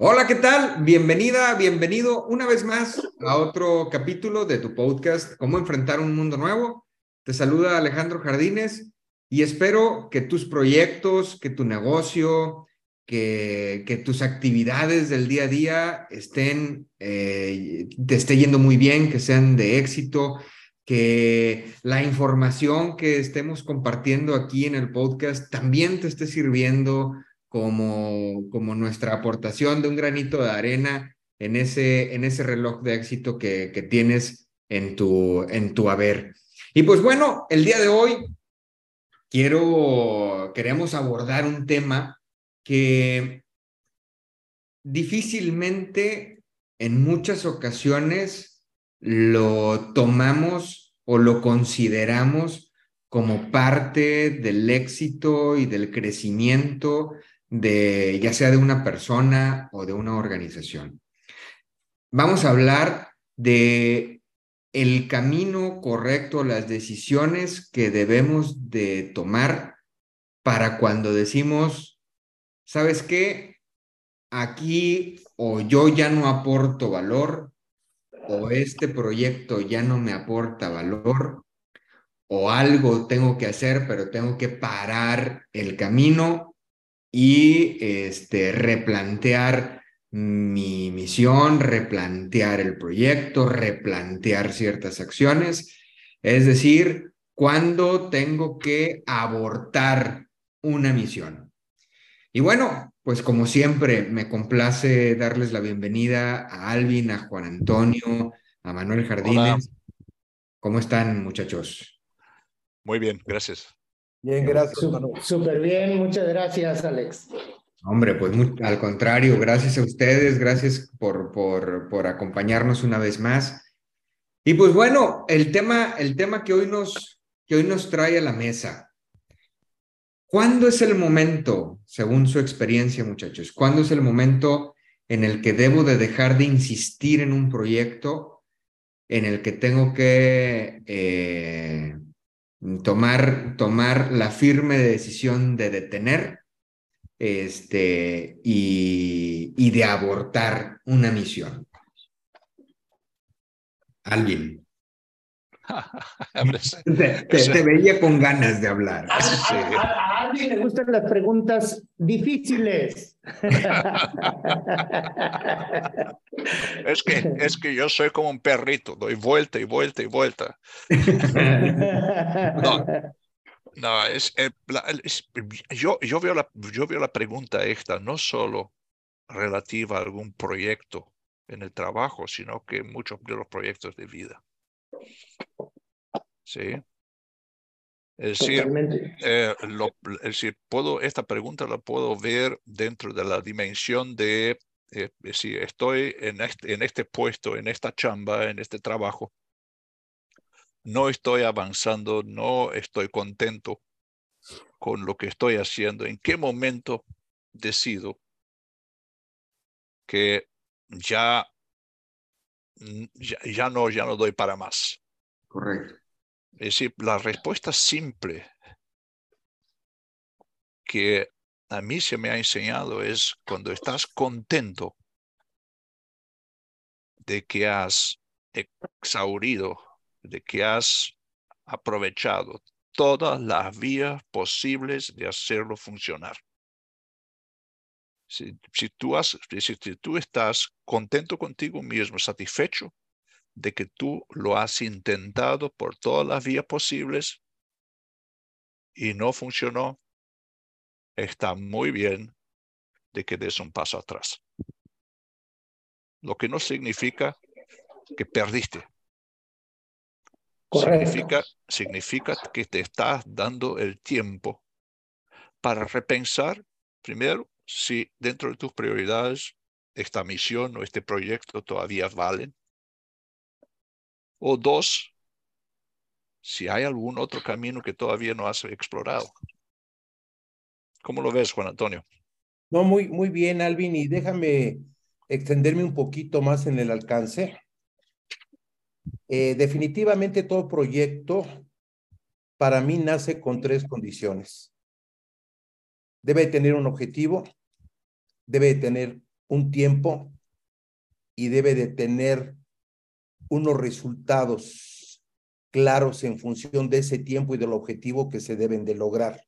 Hola, ¿qué tal? Bienvenida, bienvenido una vez más a otro capítulo de tu podcast, Cómo enfrentar un mundo nuevo. Te saluda Alejandro Jardines y espero que tus proyectos, que tu negocio, que, tus actividades del día a día estén, eh, te esté yendo muy bien, que sean de éxito, que la información que estemos compartiendo aquí en el podcast también te esté sirviendo como, como nuestra aportación de un granito de arena en ese, en ese reloj de éxito que, que tienes en tu, en tu haber. Y pues bueno, el día de hoy quiero, queremos abordar un tema que difícilmente en muchas ocasiones lo tomamos o lo consideramos como parte del éxito y del crecimiento de ya sea de una persona o de una organización. Vamos a hablar de el camino correcto, las decisiones que debemos de tomar para cuando decimos, ¿sabes qué? Aquí o yo ya no aporto valor o este proyecto ya no me aporta valor o algo tengo que hacer, pero tengo que parar el camino y este, replantear mi misión, replantear el proyecto, replantear ciertas acciones. Es decir, cuando tengo que abortar una misión. Y bueno, pues como siempre, me complace darles la bienvenida a Alvin, a Juan Antonio, a Manuel Jardines. ¿Cómo están, muchachos? Muy bien, gracias. Bien, gracias. Súper bien, muchas gracias, Alex. Hombre, pues al contrario, gracias a ustedes, gracias por, por, por acompañarnos una vez más. Y pues bueno, el tema, el tema que, hoy nos, que hoy nos trae a la mesa. ¿Cuándo es el momento, según su experiencia, muchachos? ¿Cuándo es el momento en el que debo de dejar de insistir en un proyecto, en el que tengo que eh, tomar, tomar la firme decisión de detener este, y, y de abortar una misión. Alguien. te, te, veía con ganas de hablar. A, alguien le gustan las preguntas difíciles. es, que, es que yo soy como un perrito, doy vuelta y vuelta y vuelta. No, no es, eh, es, yo, yo, veo la, yo veo la pregunta esta no solo relativa a algún proyecto en el trabajo, sino que muchos de los proyectos de vida. ¿Sí? Es decir, eh, lo, es decir, puedo, esta pregunta la puedo ver dentro de la dimensión de eh, si estoy en este, en este puesto, en esta chamba, en este trabajo, no estoy avanzando, no estoy contento con lo que estoy haciendo, en qué momento decido que ya ya, no, ya no doy para más. Correcto. Es decir, la respuesta simple que a mí se me ha enseñado es cuando estás contento de que has exaurido, de que has aprovechado todas las vías posibles de hacerlo funcionar. Si, si, tú estás contento contigo mismo, satisfecho de que tú lo has intentado por todas las vías posibles y no funcionó, está muy bien de que des un paso atrás. Lo que no significa que perdiste. Significa, significa que te estás dando el tiempo para repensar primero si dentro de tus prioridades esta misión o este proyecto todavía valen. O dos, si hay algún otro camino que todavía no has explorado. ¿Cómo lo ves, Juan Antonio? No, muy, muy bien, Alvin, y déjame extenderme un poquito más en el alcance. Eh, definitivamente todo proyecto para mí nace con tres condiciones. Debe tener un objetivo, debe tener un tiempo y debe de tener unos resultados claros en función de ese tiempo y del objetivo que se deben de lograr.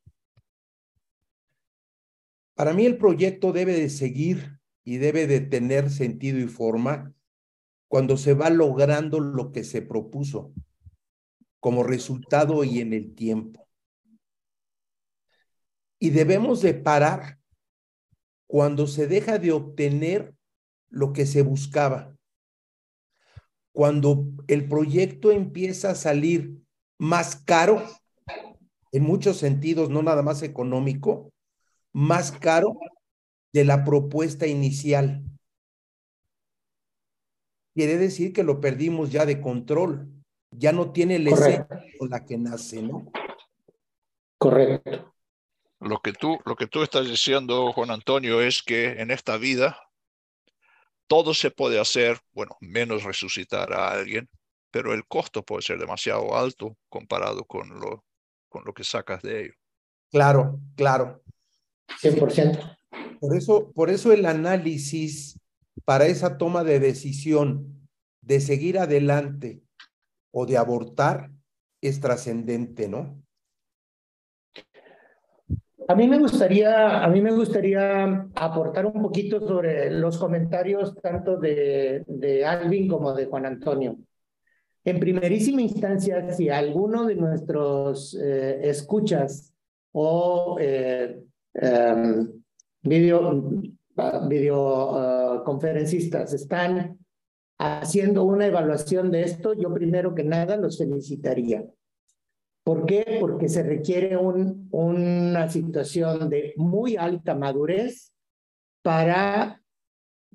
Para mí el proyecto debe de seguir y debe de tener sentido y forma cuando se va logrando lo que se propuso como resultado y en el tiempo. Y debemos de parar cuando se deja de obtener lo que se buscaba. Cuando el proyecto empieza a salir más caro, en muchos sentidos, no nada más económico, más caro de la propuesta inicial. Quiere decir que lo perdimos ya de control. Ya no tiene la esencia con la que nace, ¿no? Correcto. Lo que tú, lo que tú estás diciendo, Juan Antonio, es que en esta vida todo se puede hacer, bueno, menos resucitar a alguien, pero el costo puede ser demasiado alto comparado con lo, con lo que sacas de ello. Claro, claro. 100%. Por eso, por eso el análisis para esa toma de decisión de seguir adelante o de abortar es trascendente, ¿no? A mí me gustaría, a mí me gustaría aportar un poquito sobre los comentarios tanto de, Alvin como de Juan Antonio. En primerísima instancia, si alguno de nuestros eh, escuchas o eh, em, video, video uh, conferencistas están haciendo una evaluación de esto, yo primero que nada los felicitaría. ¿Por qué? Porque se requiere un, una situación de muy alta madurez para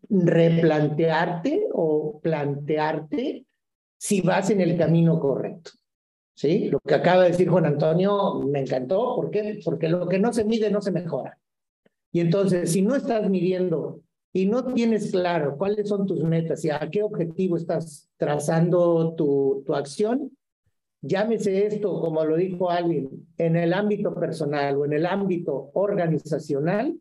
replantearte o plantearte si vas en el camino correcto. ¿Sí? Lo que acaba de decir Juan Antonio me encantó. ¿Por qué? Porque lo que no se mide no se mejora. Y entonces, si no estás midiendo y no tienes claro cuáles son tus metas y a qué objetivo estás trazando tu, tu acción, llámese esto, como lo dijo alguien, en el ámbito personal o en el ámbito organizacional,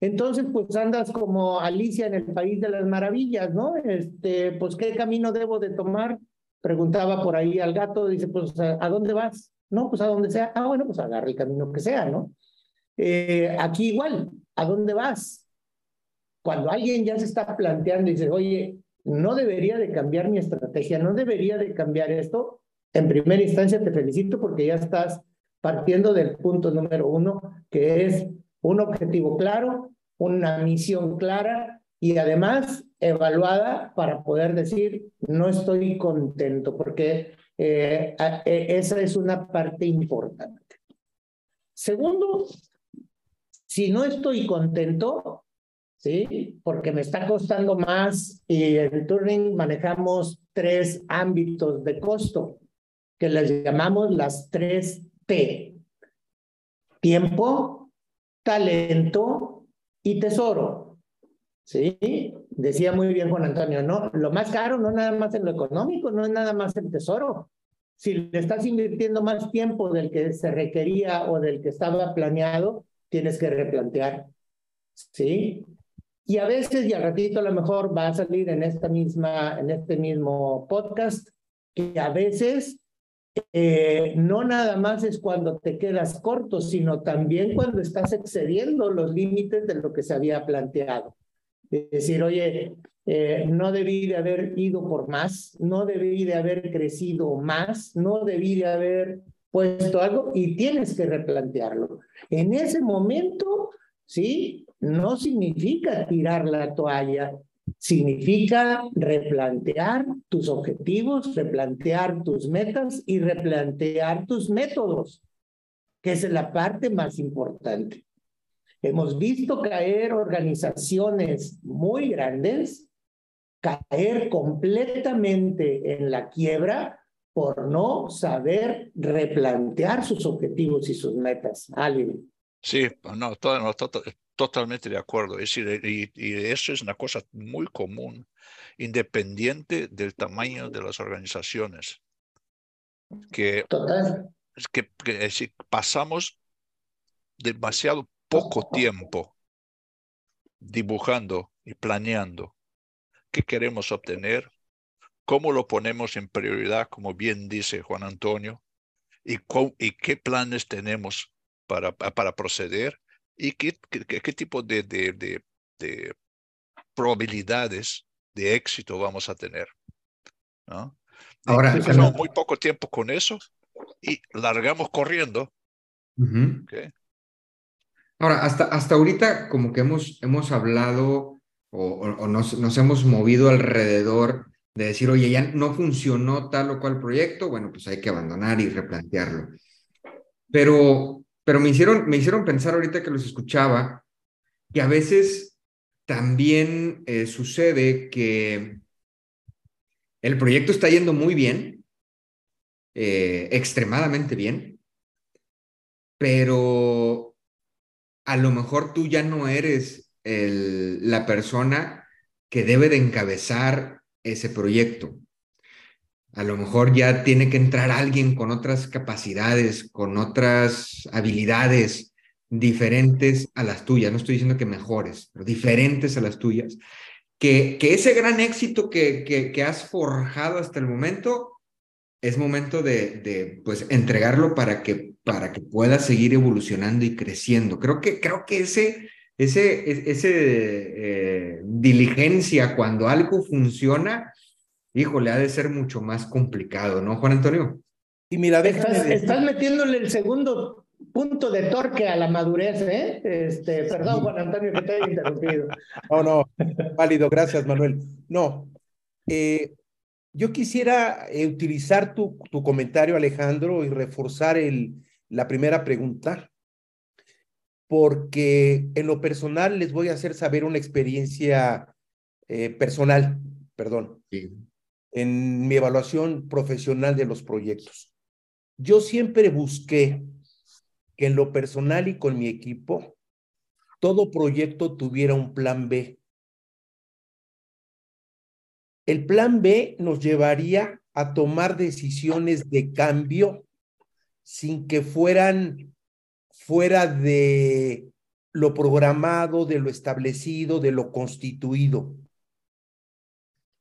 entonces pues andas como Alicia en el País de las Maravillas, ¿no? Este, pues ¿qué camino debo de tomar? Preguntaba por ahí al gato, dice, pues ¿a dónde vas? No, pues a donde sea. Ah, bueno, pues agarra el camino que sea, ¿no? Eh, aquí igual, ¿a dónde vas? Cuando alguien ya se está planteando y dice, oye, no debería de cambiar mi estrategia, no debería de cambiar esto, en primera instancia te felicito porque ya estás partiendo del punto número uno, que es un objetivo claro, una misión clara y además evaluada para poder decir, no estoy contento, porque eh, e, esa es una parte importante. Segundo, si no estoy contento, ¿sí? Porque me está costando más y en Turing manejamos tres ámbitos de costo que les llamamos las tres T. Tiempo, talento y tesoro. ¿Sí? Decía muy bien Juan Antonio, ¿no? Lo más caro no nada más en lo económico, no es nada más el tesoro. Si le estás invirtiendo más tiempo del que se requería o del que estaba planeado, tienes que replantear. ¿Sí? Y a veces, y al ratito a lo mejor va a salir en esta misma, en este mismo podcast, que a veces eh, no nada más es cuando te quedas corto, sino también cuando estás excediendo los límites de lo que se había planteado. Es decir, oye, eh, no debí de haber ido por más, no debí de haber crecido más, no debí de haber puesto algo y tienes que replantearlo. En ese momento, ¿sí? No significa tirar la toalla, significa replantear tus objetivos, replantear tus metas y replantear tus métodos, que es la parte más importante. Hemos visto caer organizaciones muy grandes, caer completamente en la quiebra por no saber replantear sus objetivos y sus metas. Sí, no, todo, totalmente de acuerdo. Es decir, y, y, eso es una cosa muy común, independiente del tamaño de las organizaciones. Que, Total. que, que es decir, pasamos demasiado poco tiempo dibujando y planeando qué queremos obtener, cómo lo ponemos en prioridad, como bien dice Juan Antonio, y, y qué planes tenemos para, para proceder y qué, qué, qué tipo de, de, de, de, probabilidades de éxito vamos a tener. ¿no? Ahora, pasamos muy poco tiempo con eso y largamos corriendo. Uh -huh. okay. Ahora, hasta, hasta ahorita como que hemos, hemos hablado o, o, nos, nos, hemos movido alrededor de decir, oye, ya no funcionó tal o cual proyecto, bueno, pues hay que abandonar y replantearlo. Pero, pero me, hicieron, me hicieron pensar ahorita que los escuchaba que a veces también eh, sucede que el proyecto está yendo muy bien, eh, extremadamente bien, pero a lo mejor tú ya no eres el, la persona que debe de encabezar ese proyecto. A lo mejor ya tiene que entrar alguien con otras capacidades, con otras habilidades diferentes a las tuyas. No estoy diciendo que mejores, pero diferentes a las tuyas. Que, que ese gran éxito que, que, que has forjado hasta el momento es momento de, de, pues entregarlo para que para que pueda seguir evolucionando y creciendo. Creo que creo que ese ese ese eh, diligencia cuando algo funciona, híjole, ha de ser mucho más complicado, ¿no, Juan Antonio? Y mira, estás, estás metiéndole el segundo punto de torque a la madurez, ¿eh? Este, perdón, Juan Antonio, que te haya interrumpido. No, no, válido, gracias, Manuel. No, eh, yo quisiera eh, utilizar tu, tu, comentario, Alejandro, y reforzar el, la primera pregunta, porque en lo personal les voy a hacer saber una experiencia eh, personal, perdón, sí. En mi evaluación profesional de los proyectos. Yo siempre busqué que en lo personal y con mi equipo, todo proyecto tuviera un plan B. El plan B nos llevaría a tomar decisiones de cambio sin que fueran fuera de lo programado, de lo establecido, de lo constituido.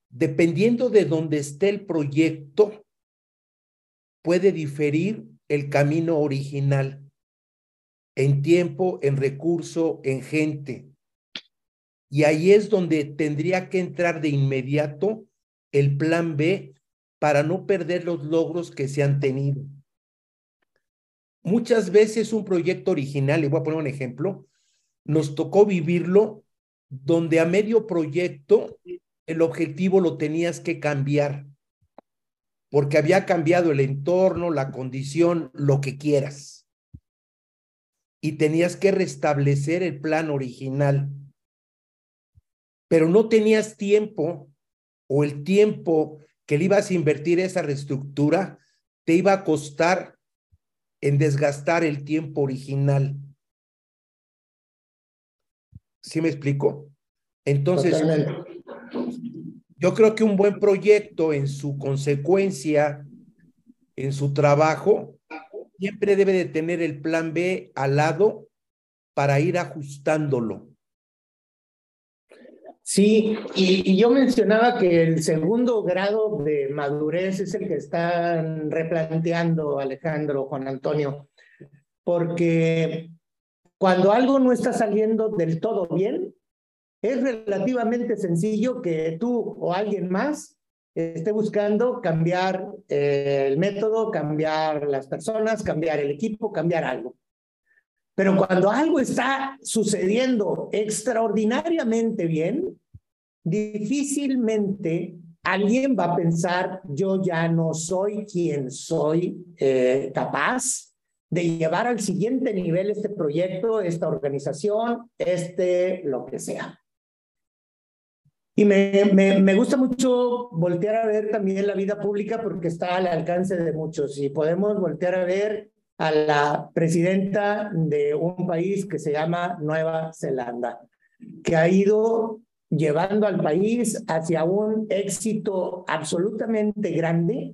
Dependiendo de dónde esté el proyecto, puede diferir el camino original en tiempo, en recurso, en gente. Y ahí es donde tendría que entrar de inmediato el plan B para no perder los logros que se han tenido. Muchas veces un proyecto original, le voy a poner un ejemplo, nos tocó vivirlo donde a medio proyecto el objetivo lo tenías que cambiar, porque había cambiado el entorno, la condición, lo que quieras. Y tenías que restablecer el plan original pero no tenías tiempo o el tiempo que le ibas a invertir esa reestructura te iba a costar en desgastar el tiempo original. ¿Sí me explico? Entonces. Yo creo que un buen proyecto en su consecuencia, en su trabajo, siempre debe de tener el plan B al lado para ir ajustándolo. Sí, y, y, yo mencionaba que el segundo grado de madurez es el que están replanteando Alejandro, Juan Antonio, porque cuando algo no está saliendo del todo bien, es relativamente sencillo que tú o alguien más esté buscando cambiar eh, el método, cambiar las personas, cambiar el equipo, cambiar algo. Pero cuando algo está sucediendo extraordinariamente bien, difícilmente alguien va a pensar, yo ya no soy quien soy eh, capaz, de llevar al siguiente nivel este proyecto, esta organización, este, lo que sea. Y me, me, me, gusta mucho voltear a ver también la vida pública porque está al alcance de muchos y podemos voltear a ver a la presidenta de un país que se llama Nueva Zelanda, que ha ido llevando al país hacia un éxito absolutamente grande,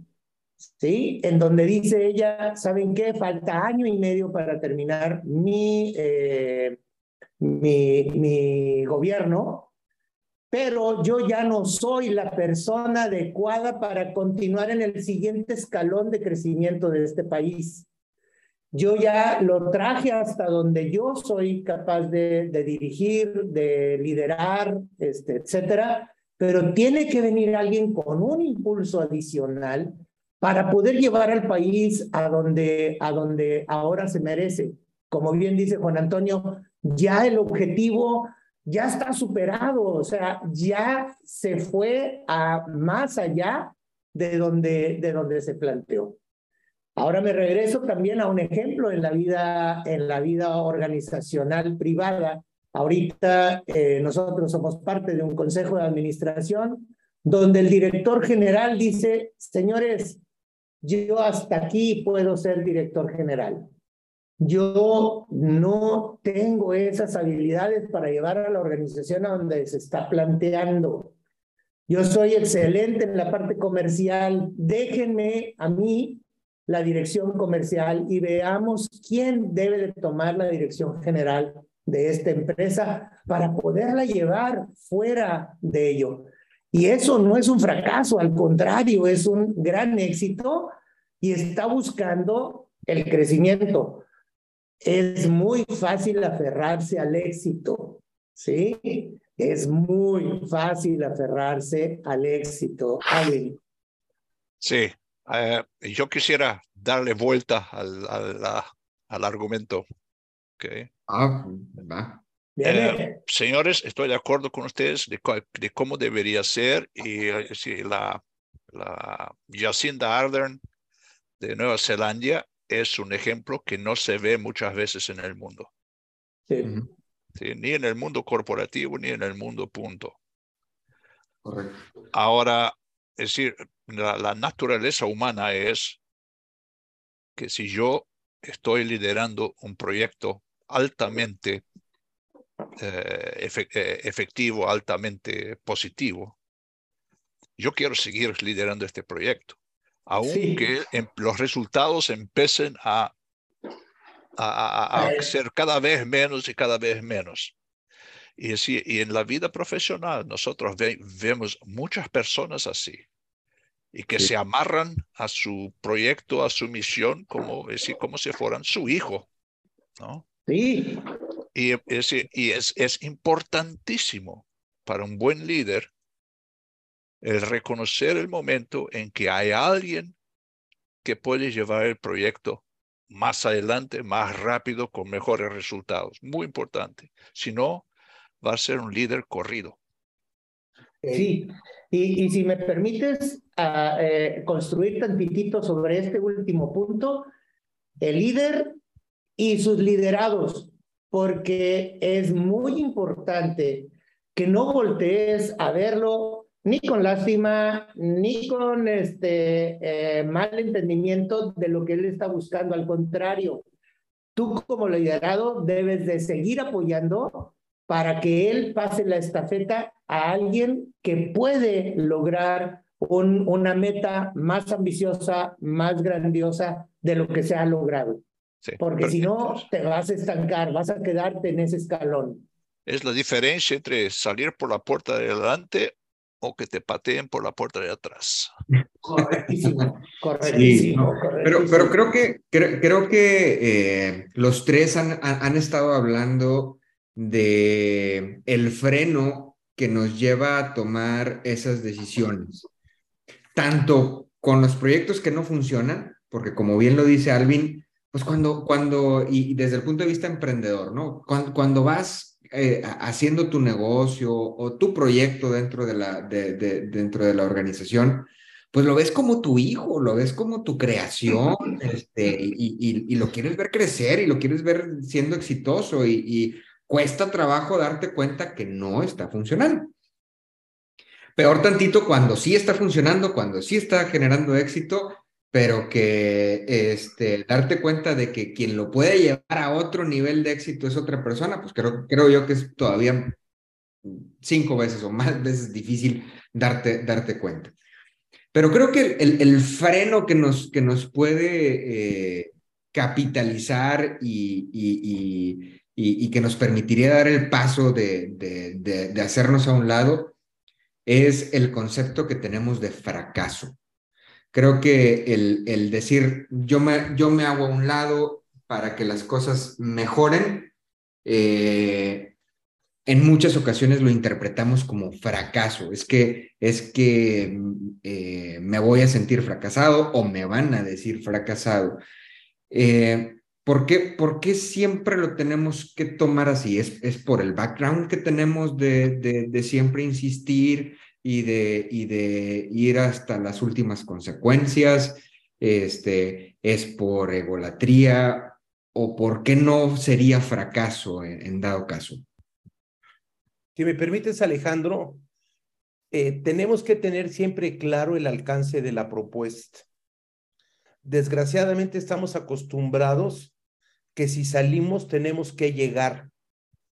¿sí? En donde dice ella, ¿saben qué? Falta año y medio para terminar mi, eh, mi, mi gobierno, pero yo ya no soy la persona adecuada para continuar en el siguiente escalón de crecimiento de este país. Yo ya lo traje hasta donde yo soy capaz de, dirigir, de liderar, este, etcétera, pero tiene que venir alguien con un impulso adicional para poder llevar al país a donde, a donde ahora se merece. Como bien dice Juan Antonio, ya el objetivo ya está superado, o sea, ya se fue a más allá de donde, de donde se planteó. Ahora me regreso también a un ejemplo en la vida, en la vida organizacional privada. Ahorita eh, nosotros somos parte de un consejo de administración donde el director general dice, señores, yo hasta aquí puedo ser director general. Yo no tengo esas habilidades para llevar a la organización a donde se está planteando. Yo soy excelente en la parte comercial. Déjenme a mí la dirección comercial y veamos quién debe de tomar la dirección general de esta empresa para poderla llevar fuera de ello. Y eso no es un fracaso, al contrario, es un gran éxito y está buscando el crecimiento. Es muy fácil aferrarse al éxito, ¿sí? Es muy fácil aferrarse al éxito. Sí, eh, yo quisiera darle vuelta al, al, al argumento. Okay. Ah, va. Eh, señores, estoy de acuerdo con ustedes de, de cómo debería ser y eh, si la, la Jacinda Ardern de Nueva Zelanda es un ejemplo que no se ve muchas veces en el mundo. Sí. ¿Sí? Ni en el mundo corporativo, ni en el mundo punto. Correcto. Ahora, es decir, la, la, naturaleza humana es que si yo estoy liderando un proyecto altamente eh, efectivo, altamente positivo, yo quiero seguir liderando este proyecto aunque sí. Em, los resultados empiecen a, a, a, ser cada vez menos y cada vez menos. Y, así, y en la vida profesional nosotros ve, vemos muchas personas así y que sí. se amarran a su proyecto, a su misión, como, decir, como si fueran su hijo. ¿no? Sí. Y, es, y es, es importantísimo para un buen líder el reconocer el momento en que hay alguien que puede llevar el proyecto más adelante, más rápido, con mejores resultados. Muy importante. Si no, va a ser un líder corrido. Sí, y, y si me permites uh, eh, construir tantitito sobre este último punto, el líder y sus liderados, porque es muy importante que no voltees a verlo ni con lástima, ni con este eh, mal entendimiento de lo que él está buscando. Al contrario, tú como liderado debes de seguir apoyando para que él pase la estafeta a alguien que puede lograr un, una meta más ambiciosa, más grandiosa de lo que se ha logrado. Sí, Porque si no, te vas a estancar, vas a quedarte en ese escalón. Es la diferencia entre salir por la puerta de adelante o que te pateen por la puerta de atrás. Correctísimo, correctísimo. Sí, pero, pero creo que, creo, creo que eh, los tres han, han estado hablando de el freno que nos lleva a tomar esas decisiones, tanto con los proyectos que no funcionan, porque como bien lo dice Alvin, pues cuando, cuando y desde el punto de vista emprendedor, ¿no? Cuando, cuando vas eh, haciendo tu negocio o tu proyecto dentro de la, de, de, dentro de la organización, pues lo ves como tu hijo, lo ves como tu creación, este, y, y, lo quieres ver crecer y lo quieres ver siendo exitoso y, y cuesta trabajo darte cuenta que no está funcionando. Peor tantito cuando sí está funcionando, cuando sí está generando éxito, pero que este, darte cuenta de que quien lo puede llevar a otro nivel de éxito es otra persona, pues creo, creo yo que es todavía cinco veces o más veces difícil darte, darte cuenta. Pero creo que el, el freno que nos, que nos puede eh, capitalizar y, y, y, que nos permitiría dar el paso de, de, de, hacernos a un lado es el concepto que tenemos de fracaso. Creo que el, el decir yo me, yo me hago a un lado para que las cosas mejoren, eh, en muchas ocasiones lo interpretamos como fracaso. Es que, es que eh, me voy a sentir fracasado o me van a decir fracasado. Eh, ¿por, qué, ¿por, qué, siempre lo tenemos que tomar así? ¿Es, es por el background que tenemos de, de, de, siempre insistir y de, y de ir hasta las últimas consecuencias? Este, ¿Es por egolatría? ¿O por qué no sería fracaso en dado caso? Si me permites, Alejandro, eh, tenemos que tener siempre claro el alcance de la propuesta. Desgraciadamente estamos acostumbrados que si salimos tenemos que llegar.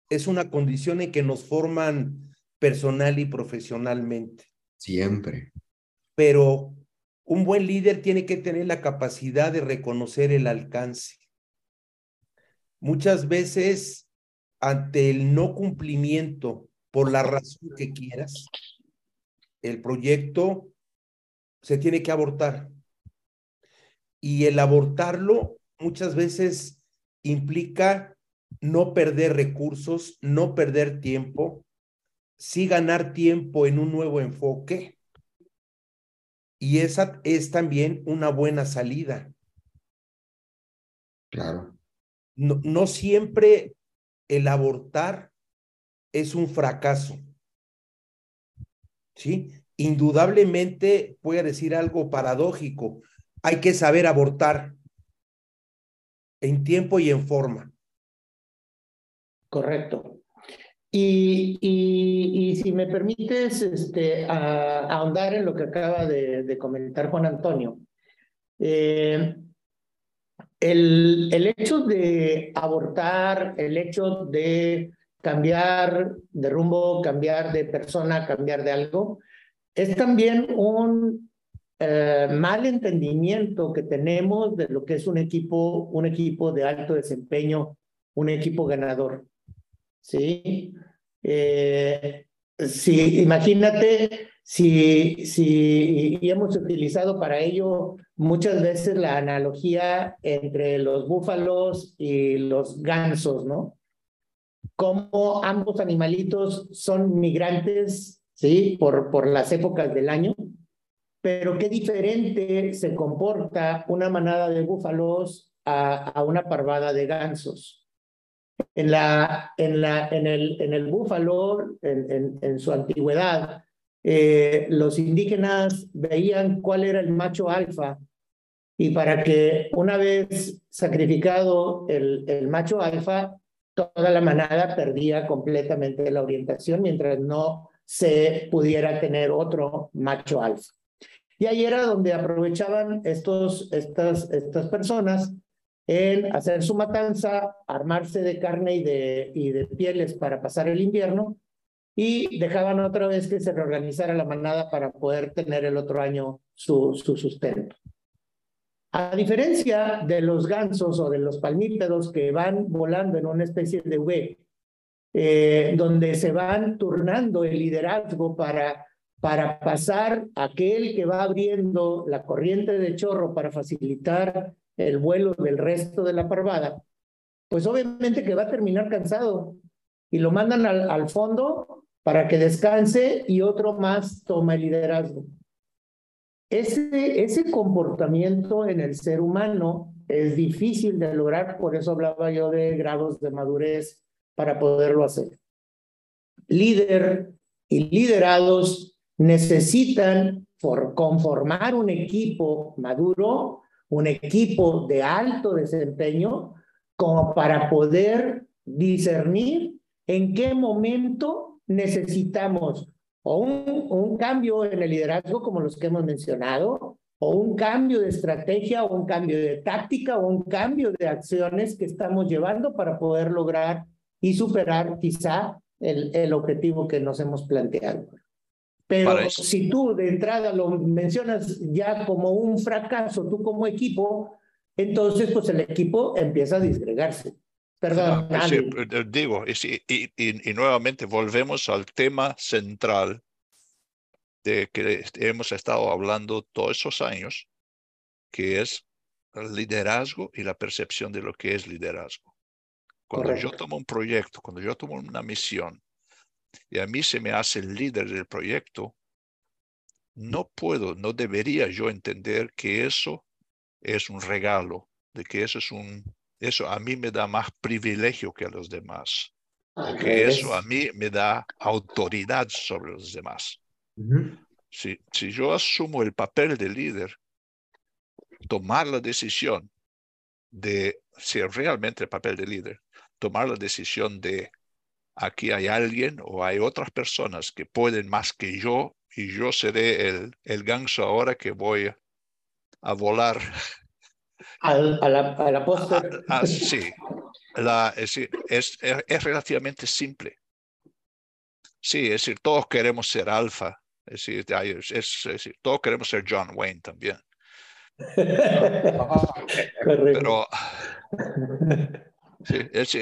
Es una condición en que nos forman personal y profesionalmente. Siempre. Pero un buen líder tiene que tener la capacidad de reconocer el alcance. Muchas veces ante el no cumplimiento por la razón que quieras, el proyecto se tiene que abortar. Y el abortarlo muchas veces implica no perder recursos, no perder tiempo, sí ganar tiempo en un nuevo enfoque. Y esa es también una buena salida. Claro. No, no siempre el abortar es un fracaso. ¿Sí? Indudablemente voy a decir algo paradójico. Hay que saber abortar en tiempo y en forma. Correcto. Y, si me permites este, ahondar en lo que acaba de, comentar Juan Antonio, eh, el, el hecho de abortar, el hecho de cambiar de rumbo, cambiar de persona, cambiar de algo, es también un eh, mal entendimiento que tenemos de lo que es un equipo, un equipo de alto desempeño, un equipo ganador. ¿Sí? Eh, sí, imagínate si, si hemos utilizado para ello muchas veces la analogía entre los búfalos y los gansos, ¿no? Como ambos animalitos son migrantes, ¿sí? Por, por las épocas del año, pero qué diferente se comporta una manada de búfalos a, a una parvada de gansos. En, la, en, la, en, el, en el búfalo, en, su antigüedad, eh, los indígenas veían cuál era el macho alfa y para que una vez sacrificado el, el macho alfa, toda la manada perdía completamente la orientación mientras no se pudiera tener otro macho alfa. Y ahí era donde aprovechaban estos, estas, estas personas en hacer su matanza, armarse de carne y de, y de pieles para pasar el invierno y dejaban otra vez que se reorganizara la manada para poder tener el otro año su, su sustento. A diferencia de los gansos o de los palmípedos que van volando en una especie de V, eh, donde se van turnando el liderazgo para, para pasar aquel que va abriendo la corriente de chorro para facilitar el vuelo del resto de la parvada, pues obviamente que va a terminar cansado y lo mandan al, fondo para que descanse y otro más toma el liderazgo. Ese, ese comportamiento en el ser humano es difícil de lograr, por eso hablaba yo de grados de madurez para poderlo hacer. Líder y liderados necesitan conformar un equipo maduro, un equipo de alto desempeño, como para poder discernir en qué momento necesitamos un, un cambio en el liderazgo como los que hemos mencionado, o un cambio de estrategia, o un cambio de táctica, o un cambio de acciones que estamos llevando para poder lograr y superar quizá el, el objetivo que nos hemos planteado. Pero si tú de entrada lo mencionas ya como un fracaso, tú como equipo, entonces pues el equipo empieza a disgregarse. Perdón. Eh, digo, y, y, nuevamente volvemos al tema central de que hemos estado hablando todos esos años, que es el liderazgo y la percepción de lo que es liderazgo. Cuando yo tomo un proyecto, cuando yo tomo una misión y a mí se me hace el líder del proyecto, no puedo, no debería yo entender que eso es un regalo, de que eso es un, eso a mí me da más privilegio que a los demás, que eso a mí me da autoridad sobre los demás. si, si yo asumo el papel de líder, tomar la decisión de ser realmente el papel de líder, tomar la decisión de aquí hay alguien o hay otras personas que pueden más que yo y yo seré el, el ganso ahora que voy a volar. Al, a la, a la sí, la, es, es, es, relativamente simple. Sí, es decir, todos queremos ser alfa. Es decir, es, es decir, todos queremos ser John Wayne también. Pero sí, es,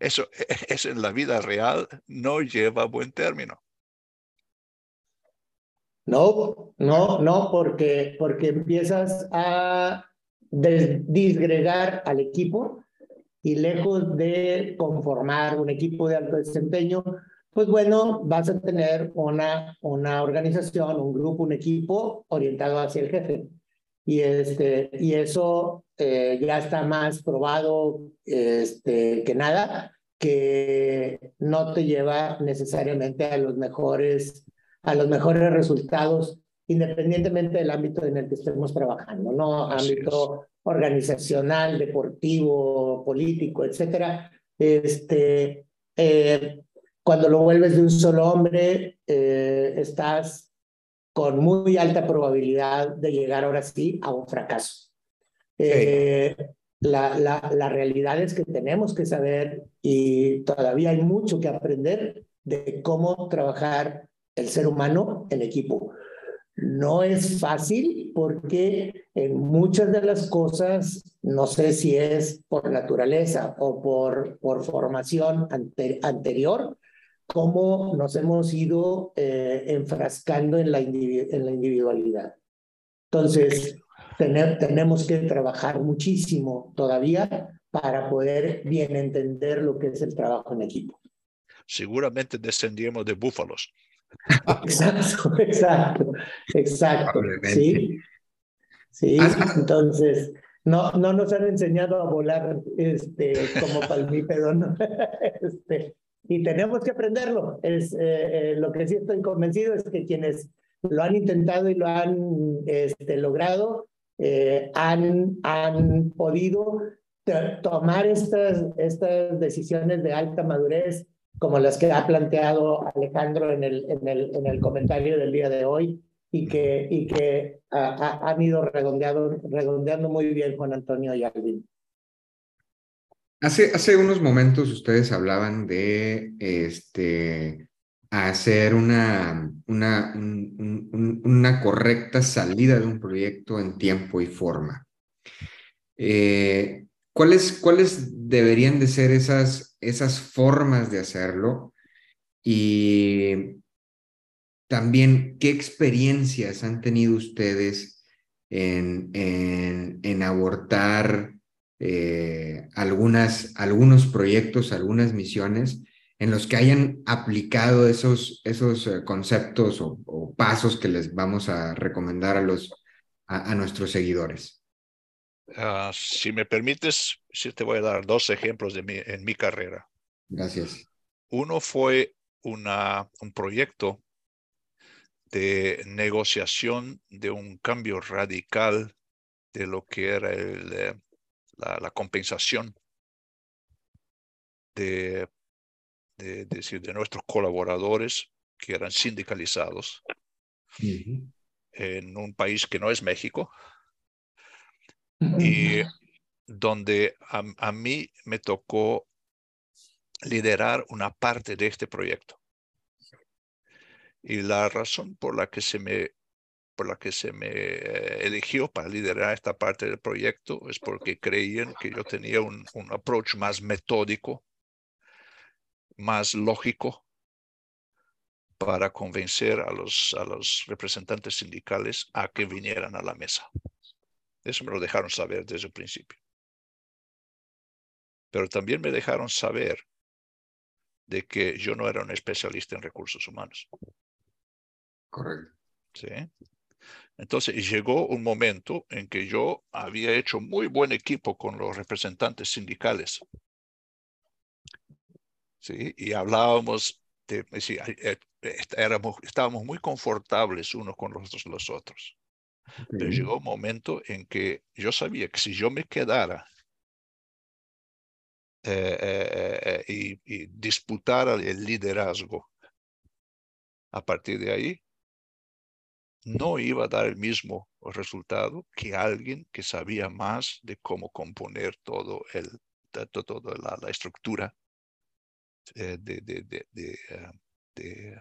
eso, eso en la vida real no lleva buen término. No, no, no, porque, porque empiezas a disgregar al equipo y lejos de conformar un equipo de alto desempeño, pues bueno, vas a tener una, una organización, un grupo, un equipo orientado hacia el jefe. Y, este, y eso eh, ya está más probado este, que nada, que no te lleva necesariamente a los mejores, a los mejores resultados, independientemente del ámbito en el que estemos trabajando, ¿no? ámbito organizacional, deportivo, político, etcétera. Este, eh, cuando lo vuelves de un solo hombre, eh, estás con muy alta probabilidad de llegar ahora sí a un fracaso. Eh, la, la, la, realidad es que tenemos que saber y todavía hay mucho que aprender de cómo trabajar el ser humano en equipo. No es fácil porque en muchas de las cosas, no sé si es por naturaleza o por, por formación anterior, cómo nos hemos ido eh, enfrascando en la, en la individualidad. Entonces, tenemos que trabajar muchísimo todavía para poder bien entender lo que es el trabajo en equipo. Seguramente descendimos de búfalos. Exacto, exacto, exacto. Sí, sí, entonces no, no nos han enseñado a volar este, como palmípedo, ¿no? Este, y tenemos que aprenderlo. Es, eh, eh, lo que sí estoy convencido es que quienes lo han intentado y lo han este, logrado, eh, han, han podido tomar estas, estas decisiones de alta madurez, como las que ha planteado Alejandro en el, en el, en el comentario del día de hoy, y que, y que han ido redondeando, redondeando muy bien Juan Antonio y Alvin. Hace, hace unos momentos ustedes hablaban de este, hacer una, una, una correcta salida de un proyecto en tiempo y forma. Eh, ¿cuáles, ¿Cuáles deberían de ser esas, esas formas de hacerlo? Y también, ¿qué experiencias han tenido ustedes en, en, en abortar eh, algunas, algunos proyectos, algunas misiones en los que hayan aplicado esos, esos eh, conceptos o, pasos que les vamos a recomendar a, los, a, nuestros seguidores. Ah, si me permites, sí te voy a dar dos ejemplos de mi, en mi carrera. Gracias. Uno fue una, un proyecto de negociación de un cambio radical de lo que era el, eh, la, compensación de, de, decir, de nuestros colaboradores que eran sindicalizados en un país que no es México. Y donde a, mí me tocó liderar una parte de este proyecto. Y la razón por la que se me por la que se me eh, eligió para liderar esta parte del proyecto es porque creían que yo tenía un, un approach más metódico, más lógico para convencer a los, a los representantes sindicales a que vinieran a la mesa. Eso me lo dejaron saber desde el principio. Pero también me dejaron saber de que yo no era un especialista en recursos humanos. Correcto. ¿Sí? Entonces llegó un momento en que yo había hecho muy buen equipo con los representantes sindicales. ¿Sí? Y hablábamos de, eh, éramos, estábamos muy confortables unos con los, los otros. Pero llegó un momento en que yo sabía que si yo me quedara eh, eh, y, y disputara el liderazgo, a partir de ahí, no iba a dar el mismo resultado que alguien que sabía más de cómo componer todo el, toda la, estructura eh, de, de, de, de, eh,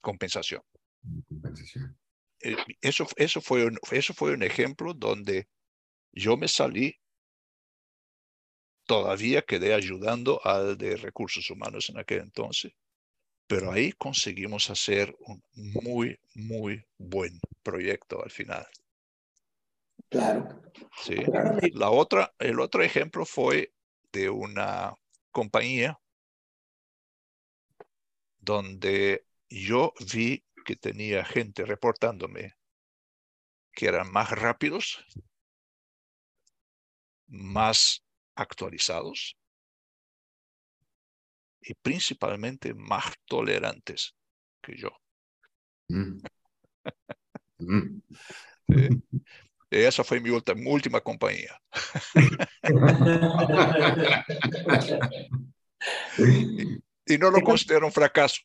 compensación. Eh, eso, eso, fue un, eso fue un ejemplo donde yo me salí, todavía quedé ayudando al de recursos humanos en aquel entonces, pero ahí conseguimos hacer un muy, muy buen proyecto al final. Claro. Sí. La otra, el otro ejemplo fue de una compañía donde yo vi que tenía gente reportándome que eran más rápidos, más actualizados y principalmente más tolerantes que yo. Mm. Mm. Esa fue mi última, compañía. y, no lo considero un fracaso.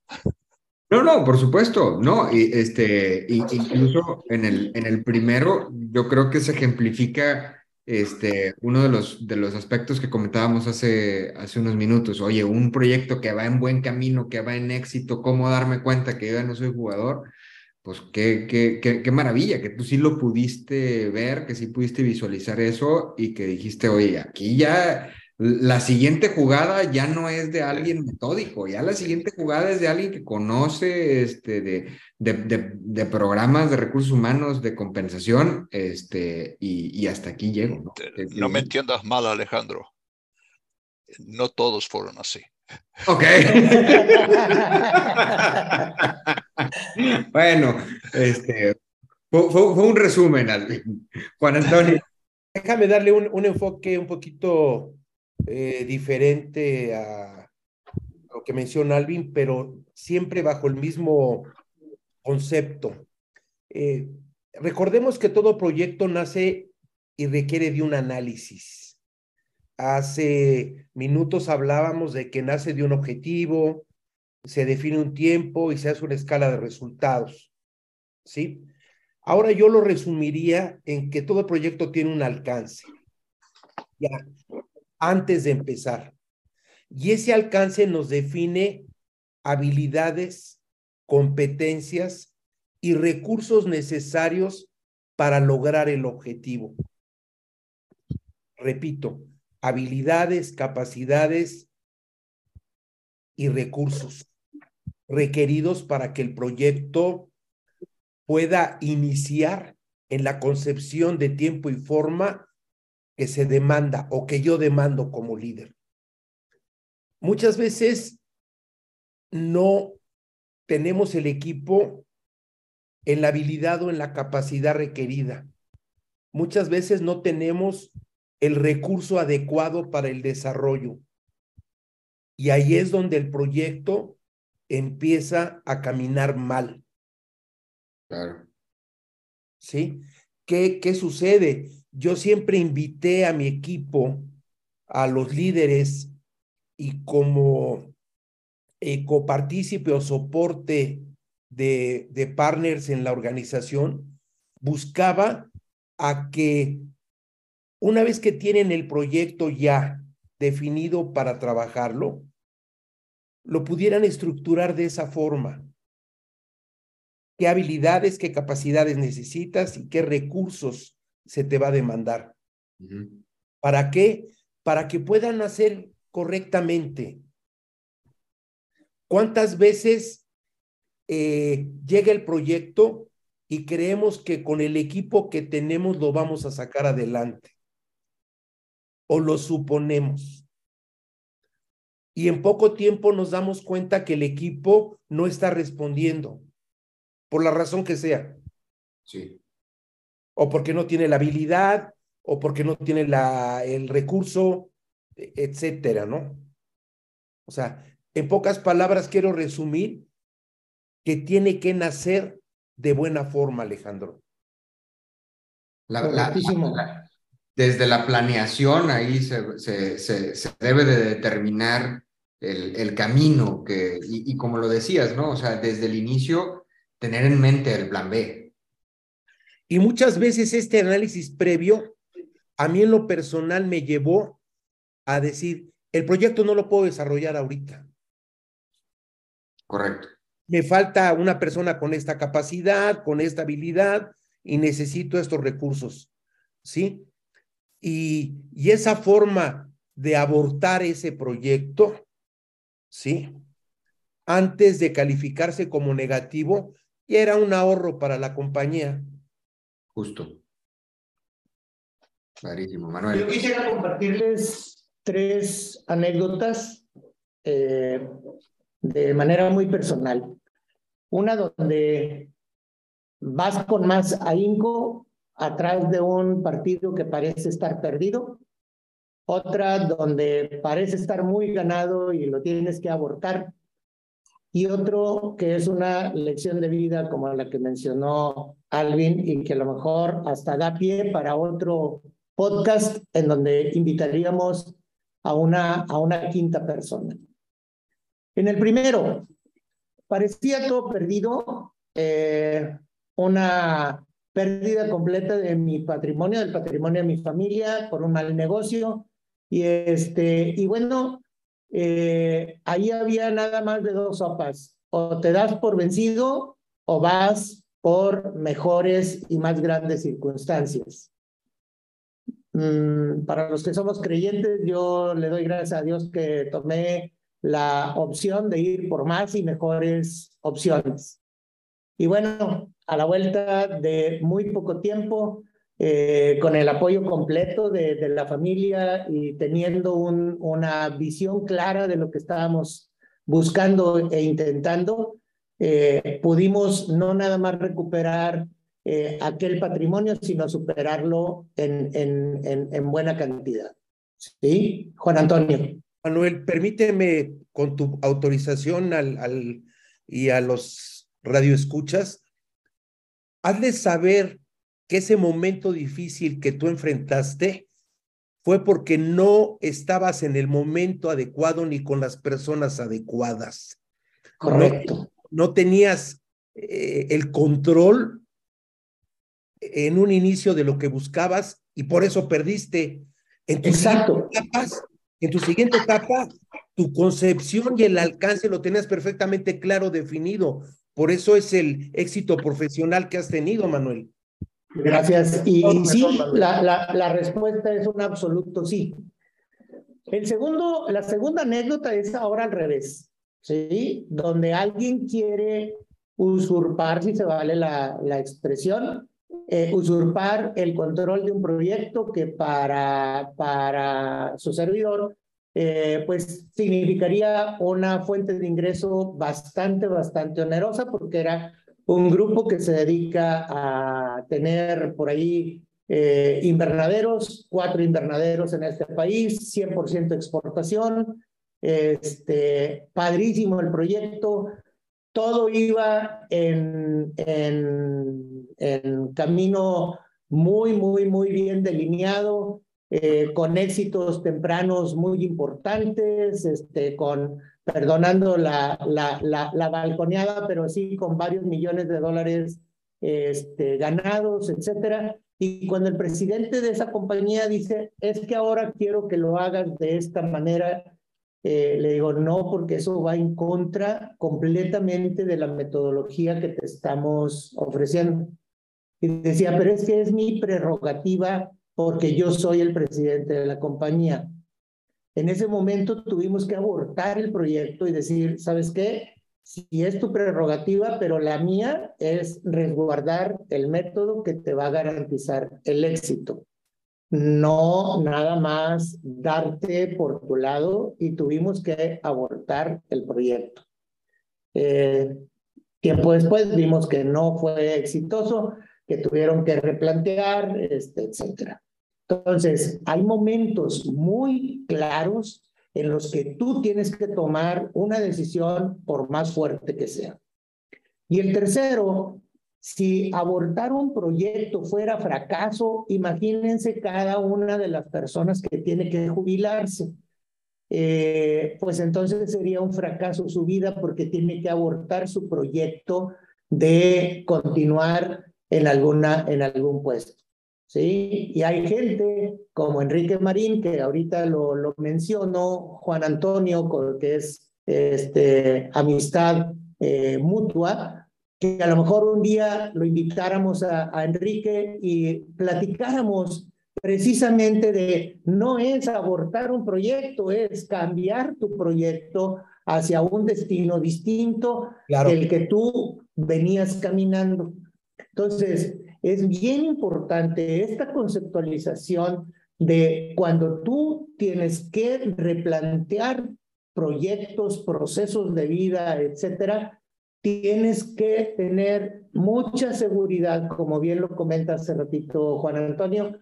No, no, por supuesto, no, y este, incluso en el, en el primero, yo creo que se ejemplifica este, uno de los, de los aspectos que comentábamos hace, hace unos minutos, oye, un proyecto que va en buen camino, que va en éxito, ¿cómo darme cuenta que yo ya no soy jugador? Pues qué, qué, qué, qué maravilla, que tú sí lo pudiste ver, que sí pudiste visualizar eso y que dijiste, oye, aquí ya la siguiente jugada ya no es de alguien metódico, ya la siguiente jugada es de alguien que conoce este, de, de, programas de recursos humanos, de compensación, este, y, hasta aquí llego. ¿no? no me entiendas mal, Alejandro. No todos fueron así. Ok. bueno, este, fue, fue, un resumen, Juan Antonio. Déjame darle un, un enfoque un poquito eh, diferente a lo que menciona Alvin, pero siempre bajo el mismo concepto. Eh, recordemos que todo proyecto nace y requiere de un análisis. Hace minutos hablábamos de que nace de un objetivo, se define un tiempo y se hace una escala de resultados. ¿Sí? Ahora yo lo resumiría en que todo proyecto tiene un alcance. Ya, antes de empezar. Y ese alcance nos define habilidades, competencias y recursos necesarios para lograr el objetivo. Repito, habilidades, capacidades y recursos requeridos para que el proyecto pueda iniciar en la concepción de tiempo y forma que se demanda o que yo demando como líder. Muchas veces no tenemos el equipo en la habilidad o en la capacidad requerida. Muchas veces no tenemos el recurso adecuado para el desarrollo. Y ahí es donde el proyecto empieza a caminar mal. Claro. ¿Sí? ¿Qué, ¿Qué sucede? Yo siempre invité a mi equipo, a los líderes, y como eh, copartícipe o soporte de, de partners en la organización, buscaba a que una vez que tienen el proyecto ya definido para trabajarlo, lo pudieran estructurar de esa forma. ¿Qué habilidades, qué capacidades necesitas y qué recursos se te va a demandar? ¿Para qué? Para que puedan hacer correctamente. ¿Cuántas veces eh, llega el proyecto y creemos que con el equipo que tenemos lo vamos a sacar adelante? ¿O lo suponemos? Y en poco tiempo nos damos cuenta que el equipo no está respondiendo, por la razón que sea. Sí. O porque no tiene la habilidad, o porque no tiene la, el recurso, e, etcétera, ¿no? O sea, en pocas palabras quiero resumir que tiene que nacer de buena forma, Alejandro. desde la planeación ahí se, se, se, debe de determinar el, el camino que, y, y, como lo decías, ¿no? O sea, desde el inicio tener en mente el plan B. Y muchas veces este análisis previo, a mí en lo personal me llevó a decir, el proyecto no lo puedo desarrollar ahorita. Correcto. Me falta una persona con esta capacidad, con esta habilidad y necesito estos recursos. ¿Sí? Y, y esa forma de abortar ese proyecto, ¿sí? Antes de calificarse como negativo, ya era un ahorro para la compañía. Justo. Clarísimo, Manuel. Yo quisiera compartirles tres anécdotas eh, de manera muy personal. Una donde vas con más ahínco atrás de un partido que parece estar perdido. Otra donde parece estar muy ganado y lo tienes que abortar. Y otro que es una lección de vida como la que mencionó Alvin y que a lo mejor hasta da pie para otro podcast en donde invitaríamos a una, a una quinta persona. En el primero, parecía todo perdido, eh, una pérdida completa de mi patrimonio, del patrimonio de mi familia por un mal negocio. Y, este, y bueno, eh, ahí había nada más de dos sopas. O te das por vencido o vas por mejores y más grandes circunstancias. Mm, para los que somos creyentes, yo le doy gracias a Dios que tomé la opción de ir por más y mejores opciones. Y bueno, a la vuelta de muy poco tiempo, eh, con el apoyo completo de, la familia y teniendo un, una visión clara de lo que estábamos buscando e intentando, eh, pudimos no nada más recuperar eh, aquel patrimonio, sino superarlo en, en, en, en buena cantidad. ¿Sí? Juan Antonio. Manuel, permíteme con tu autorización al, y a los radioescuchas, hazle saber que ese momento difícil que tú enfrentaste fue porque no estabas en el momento adecuado ni con las personas adecuadas. Correcto. No, no tenías eh, el control en un inicio de lo que buscabas y por eso perdiste. En tu Exacto. Etapas, en tu siguiente etapa, tu concepción y el alcance lo tenías perfectamente claro, definido. Por eso es el éxito profesional que has tenido, Manuel. Gracias. Y, y sí, la, la, la, respuesta es un absoluto sí. El segundo, la segunda anécdota es ahora al revés, ¿sí? Donde alguien quiere usurpar, si se vale la, la expresión, eh, usurpar el control de un proyecto que para, para su servidor eh, pues significaría una fuente de ingreso bastante, bastante onerosa porque era un grupo que se dedica a tener por ahí eh, invernaderos, cuatro invernaderos en este país, 100% exportación, este, padrísimo el proyecto, todo iba en, en, en camino muy, muy, muy bien delineado, eh, con éxitos tempranos muy importantes, este, con, perdonando la, la, la, balconeada, pero sí con varios millones de dólares este, ganados, etcétera. Y cuando el presidente de esa compañía dice, es que ahora quiero que lo hagas de esta manera, eh, le digo, no, porque eso va en contra completamente de la metodología que te estamos ofreciendo. Y decía, pero es que es mi prerrogativa porque yo soy el presidente de la compañía. En ese momento tuvimos que abortar el proyecto y decir, ¿sabes qué? Si es tu prerrogativa, pero la mía es resguardar el método que te va a garantizar el éxito. No nada más darte por tu lado y tuvimos que abortar el proyecto. Eh, tiempo después vimos que no fue exitoso, que tuvieron que replantear, este, etcétera. Entonces, hay momentos muy claros en los que tú tienes que tomar una decisión por más fuerte que sea. Y el tercero, si abortar un proyecto fuera fracaso, imagínense cada una de las personas que tiene que jubilarse. Eh, pues entonces sería un fracaso su vida porque tiene que abortar su proyecto de continuar en, alguna, en algún puesto. ¿Sí? Y hay gente como Enrique Marín, que ahorita lo, lo menciono, Juan Antonio, que es este, amistad eh, mutua, que a lo mejor un día lo invitáramos a, a Enrique y platicáramos precisamente de no es abortar un proyecto, es cambiar tu proyecto hacia un destino distinto del que tú venías caminando. Entonces, es bien importante esta conceptualización de cuando tú tienes que replantear proyectos, procesos de vida, etcétera, tienes que tener mucha seguridad, como bien lo comenta hace ratito Juan Antonio,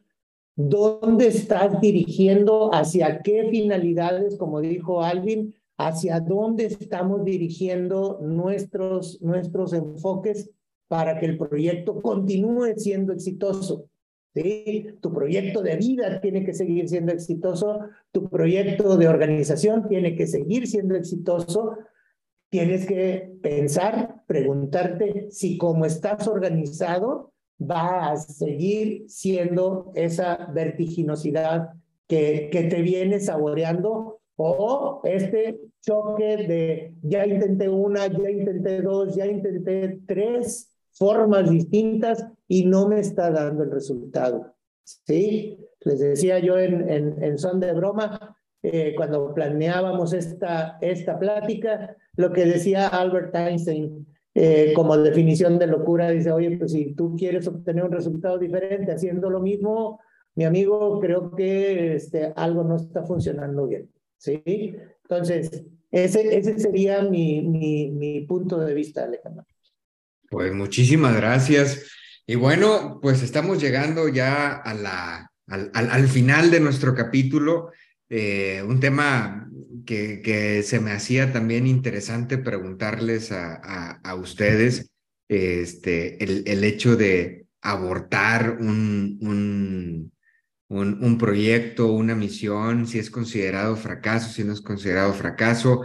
dónde estás dirigiendo, hacia qué finalidades, como dijo Alvin, hacia dónde estamos dirigiendo nuestros, nuestros enfoques para que el proyecto continúe siendo exitoso. ¿sí? Tu proyecto de vida tiene que seguir siendo exitoso, tu proyecto de organización tiene que seguir siendo exitoso. Tienes que pensar, preguntarte si como estás organizado va a seguir siendo esa vertiginosidad que, que te viene saboreando o este choque de ya intenté una, ya intenté dos, ya intenté tres formas distintas y no me está dando el resultado. ¿Sí? Les decía yo en, en, en son de broma, eh, cuando planeábamos esta, esta plática, lo que decía Albert Einstein eh, como definición de locura, dice, oye, pues si tú quieres obtener un resultado diferente haciendo lo mismo, mi amigo, creo que este, algo no está funcionando bien. ¿Sí? Entonces, ese, ese sería mi, mi, mi punto de vista, Alejandro. Pues muchísimas gracias. Y bueno, pues estamos llegando ya a la, al, al, final de nuestro capítulo. Eh, un tema que, que, se me hacía también interesante preguntarles a, a, a ustedes, este, el, el, hecho de abortar un, un, un, un, proyecto, una misión, si es considerado fracaso, si no es considerado fracaso.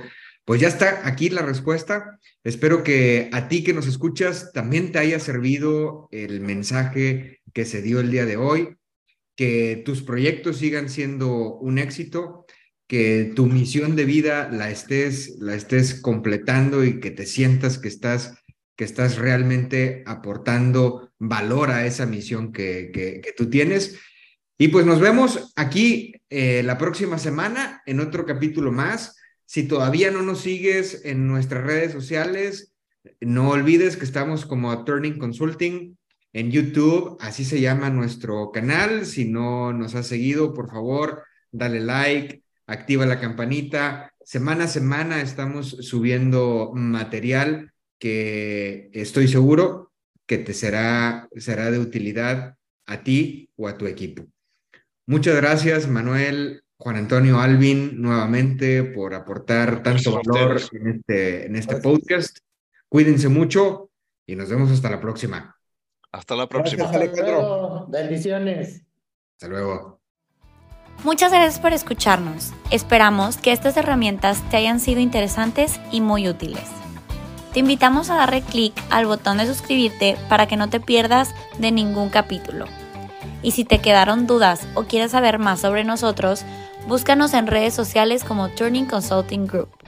Pues ya está aquí la respuesta. Espero que a ti que nos escuchas también te haya servido el mensaje que se dio el día de hoy, que tus proyectos sigan siendo un éxito, que tu misión de vida la estés, la estés completando y que te sientas que estás, que estás realmente aportando valor a esa misión que, que, tú tienes. Y pues nos vemos aquí eh, la próxima semana en otro capítulo más. Si todavía no nos sigues en nuestras redes sociales, no olvides que estamos como Turning Consulting en YouTube, así se llama nuestro canal. Si no nos has seguido, por favor, dale like, activa la campanita. Semana a semana estamos subiendo material que estoy seguro que te será, será de utilidad a ti o a tu equipo. Muchas gracias, Manuel, Juan Antonio Alvin, nuevamente por aportar tanto valor en este, en este podcast. Cuídense mucho y nos vemos hasta la próxima. Hasta la próxima. Hasta luego. Bendiciones. Hasta luego. Muchas gracias por escucharnos. Esperamos que estas herramientas te hayan sido interesantes y muy útiles. Te invitamos a darle clic al botón de suscribirte para que no te pierdas de ningún capítulo. Y si te quedaron dudas o quieres saber más sobre nosotros, búscanos en redes sociales como Turning Consulting Group.